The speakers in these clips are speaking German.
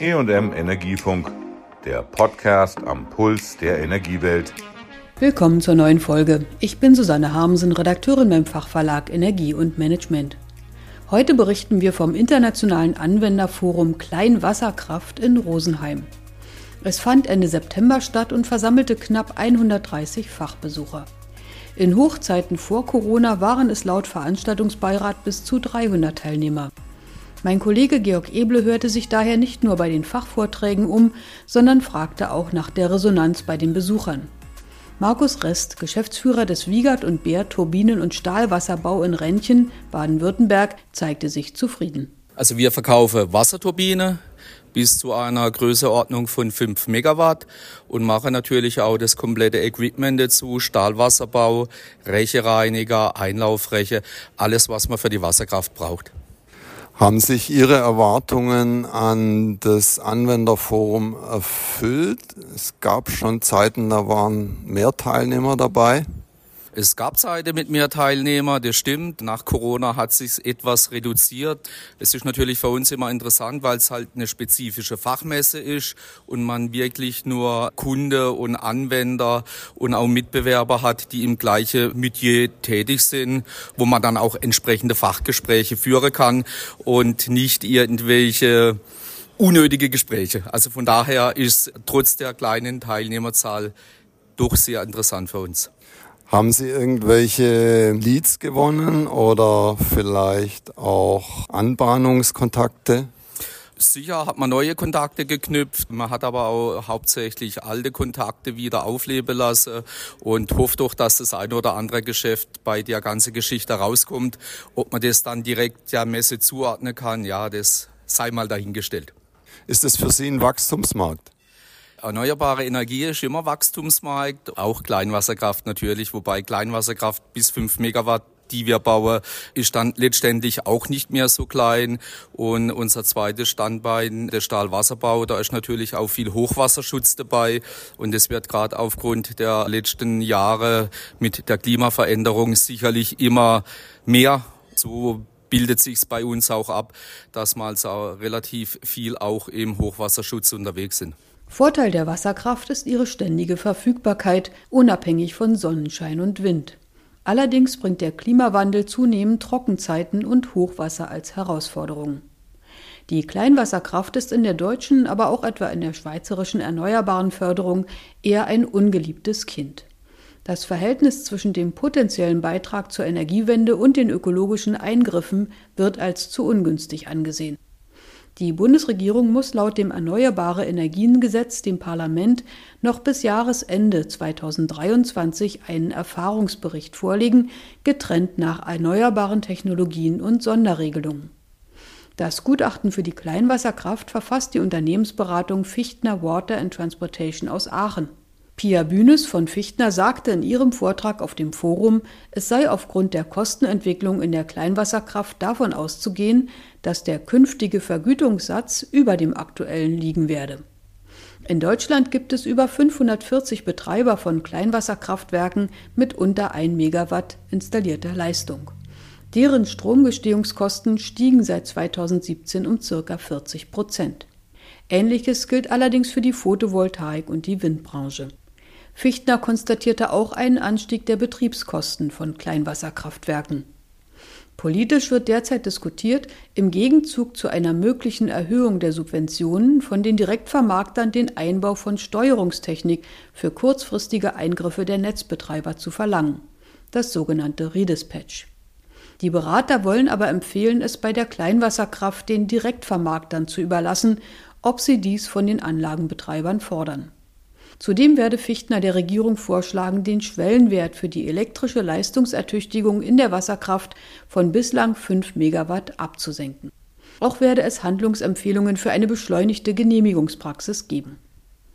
EM Energiefunk, der Podcast am Puls der Energiewelt. Willkommen zur neuen Folge. Ich bin Susanne Harmsen, Redakteurin beim Fachverlag Energie und Management. Heute berichten wir vom internationalen Anwenderforum Kleinwasserkraft in Rosenheim. Es fand Ende September statt und versammelte knapp 130 Fachbesucher. In Hochzeiten vor Corona waren es laut Veranstaltungsbeirat bis zu 300 Teilnehmer. Mein Kollege Georg Eble hörte sich daher nicht nur bei den Fachvorträgen um, sondern fragte auch nach der Resonanz bei den Besuchern. Markus Rest, Geschäftsführer des Wiegert und Bär Turbinen- und Stahlwasserbau in Rentchen, Baden-Württemberg, zeigte sich zufrieden. Also wir verkaufen Wasserturbine bis zu einer Größeordnung von 5 Megawatt und machen natürlich auch das komplette Equipment dazu, Stahlwasserbau, Rechereiniger, Einlaufreche, alles was man für die Wasserkraft braucht. Haben sich Ihre Erwartungen an das Anwenderforum erfüllt? Es gab schon Zeiten, da waren mehr Teilnehmer dabei. Es gab Zeiten mit mehr Teilnehmer, das stimmt. Nach Corona hat sich etwas reduziert. Es ist natürlich für uns immer interessant, weil es halt eine spezifische Fachmesse ist und man wirklich nur Kunde und Anwender und auch Mitbewerber hat, die im gleichen Metier tätig sind, wo man dann auch entsprechende Fachgespräche führen kann und nicht irgendwelche unnötige Gespräche. Also von daher ist trotz der kleinen Teilnehmerzahl doch sehr interessant für uns. Haben Sie irgendwelche Leads gewonnen oder vielleicht auch Anbahnungskontakte? Sicher hat man neue Kontakte geknüpft. Man hat aber auch hauptsächlich alte Kontakte wieder aufleben lassen und hofft doch, dass das ein oder andere Geschäft bei der ganzen Geschichte rauskommt. Ob man das dann direkt der Messe zuordnen kann, ja, das sei mal dahingestellt. Ist das für Sie ein Wachstumsmarkt? Erneuerbare Energie ist immer Wachstumsmarkt, auch Kleinwasserkraft natürlich, wobei Kleinwasserkraft bis 5 Megawatt die wir bauen, ist dann letztendlich auch nicht mehr so klein. Und unser zweites Standbein, der Stahlwasserbau, da ist natürlich auch viel Hochwasserschutz dabei. Und es wird gerade aufgrund der letzten Jahre mit der Klimaveränderung sicherlich immer mehr. So bildet sich's bei uns auch ab, dass wir also relativ viel auch im Hochwasserschutz unterwegs sind. Vorteil der Wasserkraft ist ihre ständige Verfügbarkeit, unabhängig von Sonnenschein und Wind. Allerdings bringt der Klimawandel zunehmend Trockenzeiten und Hochwasser als Herausforderung. Die Kleinwasserkraft ist in der deutschen, aber auch etwa in der schweizerischen erneuerbaren Förderung eher ein ungeliebtes Kind. Das Verhältnis zwischen dem potenziellen Beitrag zur Energiewende und den ökologischen Eingriffen wird als zu ungünstig angesehen. Die Bundesregierung muss laut dem Erneuerbare Energiengesetz dem Parlament noch bis Jahresende 2023 einen Erfahrungsbericht vorlegen, getrennt nach erneuerbaren Technologien und Sonderregelungen. Das Gutachten für die Kleinwasserkraft verfasst die Unternehmensberatung Fichtner Water and Transportation aus Aachen. Pia Bühnes von Fichtner sagte in ihrem Vortrag auf dem Forum, es sei aufgrund der Kostenentwicklung in der Kleinwasserkraft davon auszugehen, dass der künftige Vergütungssatz über dem aktuellen liegen werde. In Deutschland gibt es über 540 Betreiber von Kleinwasserkraftwerken mit unter 1 Megawatt installierter Leistung. Deren Stromgestehungskosten stiegen seit 2017 um ca. 40 Prozent. Ähnliches gilt allerdings für die Photovoltaik und die Windbranche. Fichtner konstatierte auch einen Anstieg der Betriebskosten von Kleinwasserkraftwerken. Politisch wird derzeit diskutiert, im Gegenzug zu einer möglichen Erhöhung der Subventionen von den Direktvermarktern den Einbau von Steuerungstechnik für kurzfristige Eingriffe der Netzbetreiber zu verlangen, das sogenannte Redispatch. Die Berater wollen aber empfehlen, es bei der Kleinwasserkraft den Direktvermarktern zu überlassen, ob sie dies von den Anlagenbetreibern fordern. Zudem werde Fichtner der Regierung vorschlagen, den Schwellenwert für die elektrische Leistungsertüchtigung in der Wasserkraft von bislang 5 Megawatt abzusenken. Auch werde es Handlungsempfehlungen für eine beschleunigte Genehmigungspraxis geben.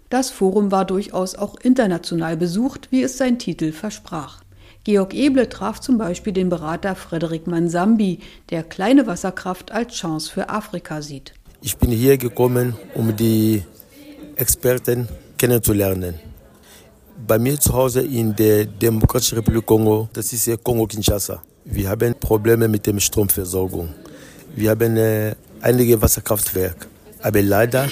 Das Forum war durchaus auch international besucht, wie es sein Titel versprach. Georg Eble traf zum Beispiel den Berater Frederik Mansambi, der kleine Wasserkraft als Chance für Afrika sieht. Ich bin hier gekommen, um die Experten kennenzulernen. Bei mir zu Hause in der Demokratischen Republik Kongo, das ist Kongo-Kinshasa. Wir haben Probleme mit der Stromversorgung. Wir haben äh, einige Wasserkraftwerke. Aber leider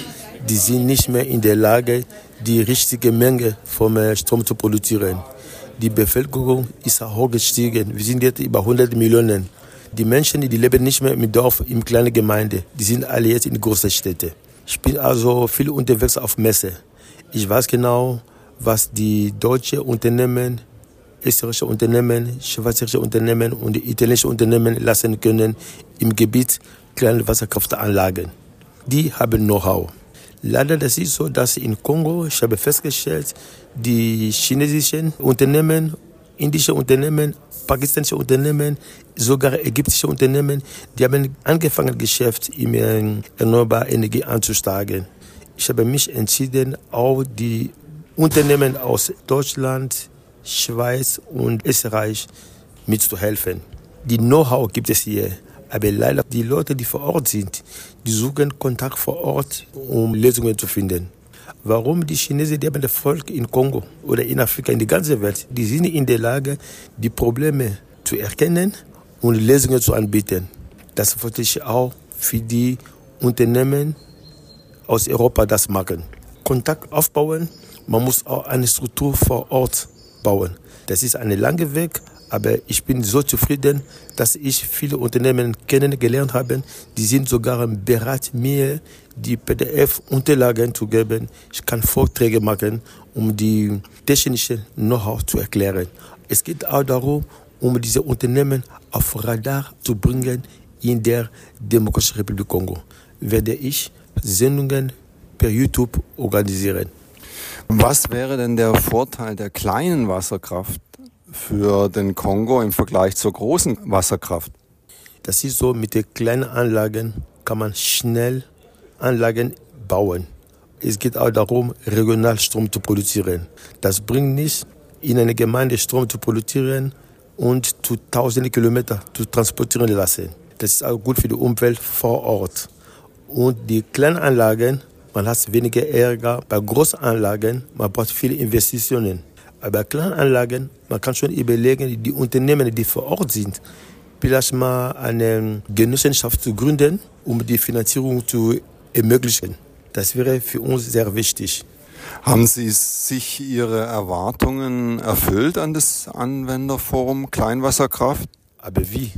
die sind nicht mehr in der Lage, die richtige Menge von Strom zu produzieren. Die Bevölkerung ist hoch gestiegen. Wir sind jetzt über 100 Millionen. Die Menschen, die leben nicht mehr im Dorf, in kleinen Gemeinde, die sind alle jetzt in großen Städten. Ich bin also viel unterwegs auf Messe. Ich weiß genau, was die deutschen Unternehmen, österreichische Unternehmen, schweizerische Unternehmen und italienische Unternehmen lassen können im Gebiet kleiner Wasserkraftanlagen. Die haben Know-how. Leider das ist so, dass in Kongo, ich habe festgestellt, die chinesischen Unternehmen, indische Unternehmen, pakistanische Unternehmen, sogar ägyptische Unternehmen, die haben angefangen, Geschäft in erneuerbare Energie anzusteigen. Ich habe mich entschieden, auch die Unternehmen aus Deutschland, Schweiz und Österreich mitzuhelfen. Die Know-how gibt es hier. Aber leider die Leute, die vor Ort sind, die suchen Kontakt vor Ort, um Lösungen zu finden. Warum die Chinesen, die haben das Volk in Kongo oder in Afrika, in der ganzen Welt, die sind in der Lage, die Probleme zu erkennen und Lösungen zu anbieten. Das wollte ich auch für die Unternehmen aus Europa das machen. Kontakt aufbauen, man muss auch eine Struktur vor Ort bauen. Das ist ein langer Weg, aber ich bin so zufrieden, dass ich viele Unternehmen kennengelernt habe. Die sind sogar bereit, mir die PDF-Unterlagen zu geben. Ich kann Vorträge machen, um die technische Know-how zu erklären. Es geht auch darum, um diese Unternehmen auf Radar zu bringen in der Demokratischen Republik Kongo. Werde ich Sendungen per YouTube organisieren. Was wäre denn der Vorteil der kleinen Wasserkraft für den Kongo im Vergleich zur großen Wasserkraft? Das ist so, mit den kleinen Anlagen kann man schnell Anlagen bauen. Es geht auch darum, regional Strom zu produzieren. Das bringt nicht, in einer Gemeinde Strom zu produzieren und zu tausenden Kilometern zu transportieren lassen. Das ist auch gut für die Umwelt vor Ort. Und die kleinen Anlagen, man hat weniger Ärger. Bei Großanlagen, man braucht viele Investitionen. Aber bei Kleinanlagen, man kann schon überlegen, die Unternehmen, die vor Ort sind, vielleicht mal eine Genossenschaft zu gründen, um die Finanzierung zu ermöglichen. Das wäre für uns sehr wichtig. Haben Sie sich Ihre Erwartungen erfüllt an das Anwenderforum Kleinwasserkraft? Aber wie?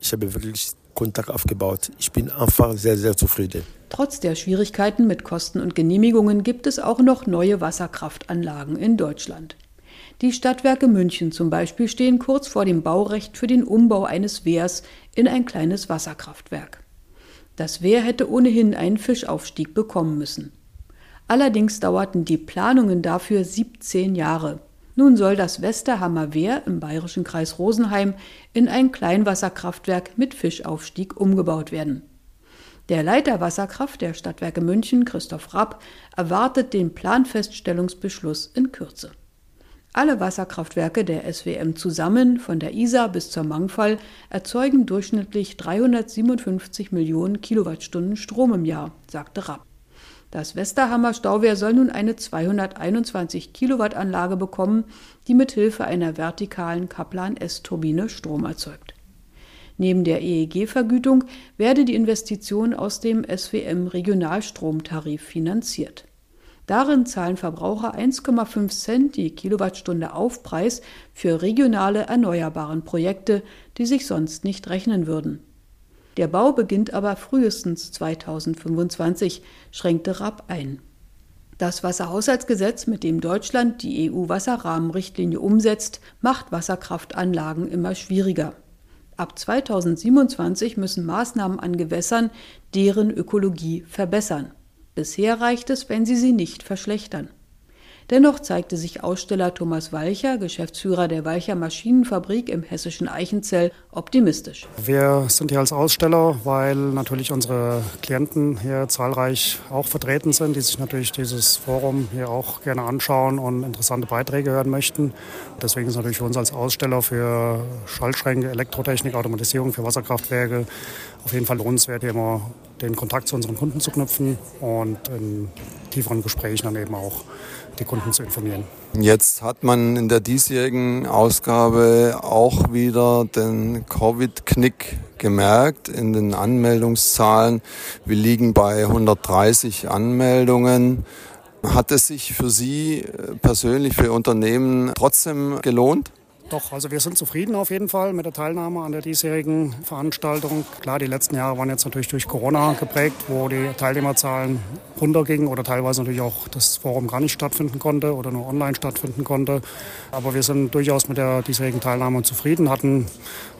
Ich habe wirklich Kontakt aufgebaut. Ich bin einfach sehr, sehr zufrieden. Trotz der Schwierigkeiten mit Kosten und Genehmigungen gibt es auch noch neue Wasserkraftanlagen in Deutschland. Die Stadtwerke München zum Beispiel stehen kurz vor dem Baurecht für den Umbau eines Wehrs in ein kleines Wasserkraftwerk. Das Wehr hätte ohnehin einen Fischaufstieg bekommen müssen. Allerdings dauerten die Planungen dafür 17 Jahre. Nun soll das Westerhammer Wehr im bayerischen Kreis Rosenheim in ein Kleinwasserkraftwerk mit Fischaufstieg umgebaut werden. Der Leiter Wasserkraft der Stadtwerke München, Christoph Rapp, erwartet den Planfeststellungsbeschluss in Kürze. Alle Wasserkraftwerke der SWM zusammen, von der Isar bis zur Mangfall, erzeugen durchschnittlich 357 Millionen Kilowattstunden Strom im Jahr, sagte Rapp. Das Westerhammer Stauwehr soll nun eine 221 Kilowatt Anlage bekommen, die mit Hilfe einer vertikalen Kaplan-S-Turbine Strom erzeugt. Neben der EEG-Vergütung werde die Investition aus dem SWM Regionalstromtarif finanziert. Darin zahlen Verbraucher 1,5 Cent die Kilowattstunde Aufpreis für regionale erneuerbaren Projekte, die sich sonst nicht rechnen würden. Der Bau beginnt aber frühestens 2025, schränkte Rapp ein. Das Wasserhaushaltsgesetz, mit dem Deutschland die EU-Wasserrahmenrichtlinie umsetzt, macht Wasserkraftanlagen immer schwieriger. Ab 2027 müssen Maßnahmen an Gewässern deren Ökologie verbessern. Bisher reicht es, wenn sie sie nicht verschlechtern. Dennoch zeigte sich Aussteller Thomas Walcher, Geschäftsführer der Walcher Maschinenfabrik im hessischen Eichenzell, optimistisch. Wir sind hier als Aussteller, weil natürlich unsere Klienten hier zahlreich auch vertreten sind, die sich natürlich dieses Forum hier auch gerne anschauen und interessante Beiträge hören möchten. Deswegen ist natürlich für uns als Aussteller für Schaltschränke, Elektrotechnik, Automatisierung für Wasserkraftwerke auf jeden Fall lohnenswert, immer den Kontakt zu unseren Kunden zu knüpfen und in tieferen Gesprächen dann eben auch die Kunden zu informieren. Jetzt hat man in der diesjährigen Ausgabe auch wieder den Covid-Knick gemerkt in den Anmeldungszahlen. Wir liegen bei 130 Anmeldungen. Hat es sich für Sie persönlich, für Unternehmen trotzdem gelohnt? Doch, also wir sind zufrieden auf jeden Fall mit der Teilnahme an der diesjährigen Veranstaltung. Klar, die letzten Jahre waren jetzt natürlich durch Corona geprägt, wo die Teilnehmerzahlen runtergingen oder teilweise natürlich auch das Forum gar nicht stattfinden konnte oder nur online stattfinden konnte. Aber wir sind durchaus mit der diesjährigen Teilnahme zufrieden, hatten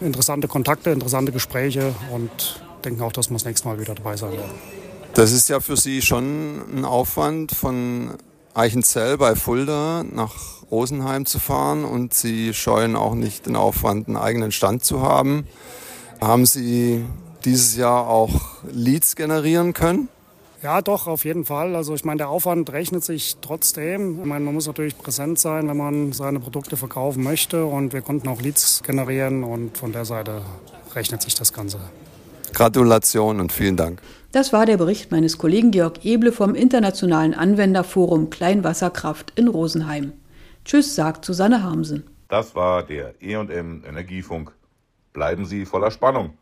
interessante Kontakte, interessante Gespräche und denken auch, dass wir das nächste Mal wieder dabei sein werden. Das ist ja für Sie schon ein Aufwand von Eichenzell bei Fulda nach Rosenheim zu fahren und Sie scheuen auch nicht den Aufwand, einen eigenen Stand zu haben. Haben Sie dieses Jahr auch Leads generieren können? Ja, doch, auf jeden Fall. Also ich meine, der Aufwand rechnet sich trotzdem. Ich meine, man muss natürlich präsent sein, wenn man seine Produkte verkaufen möchte. Und wir konnten auch Leads generieren und von der Seite rechnet sich das Ganze. Gratulation und vielen Dank. Das war der Bericht meines Kollegen Georg Eble vom Internationalen Anwenderforum Kleinwasserkraft in Rosenheim. Tschüss, sagt Susanne Harmsen. Das war der EM Energiefunk. Bleiben Sie voller Spannung.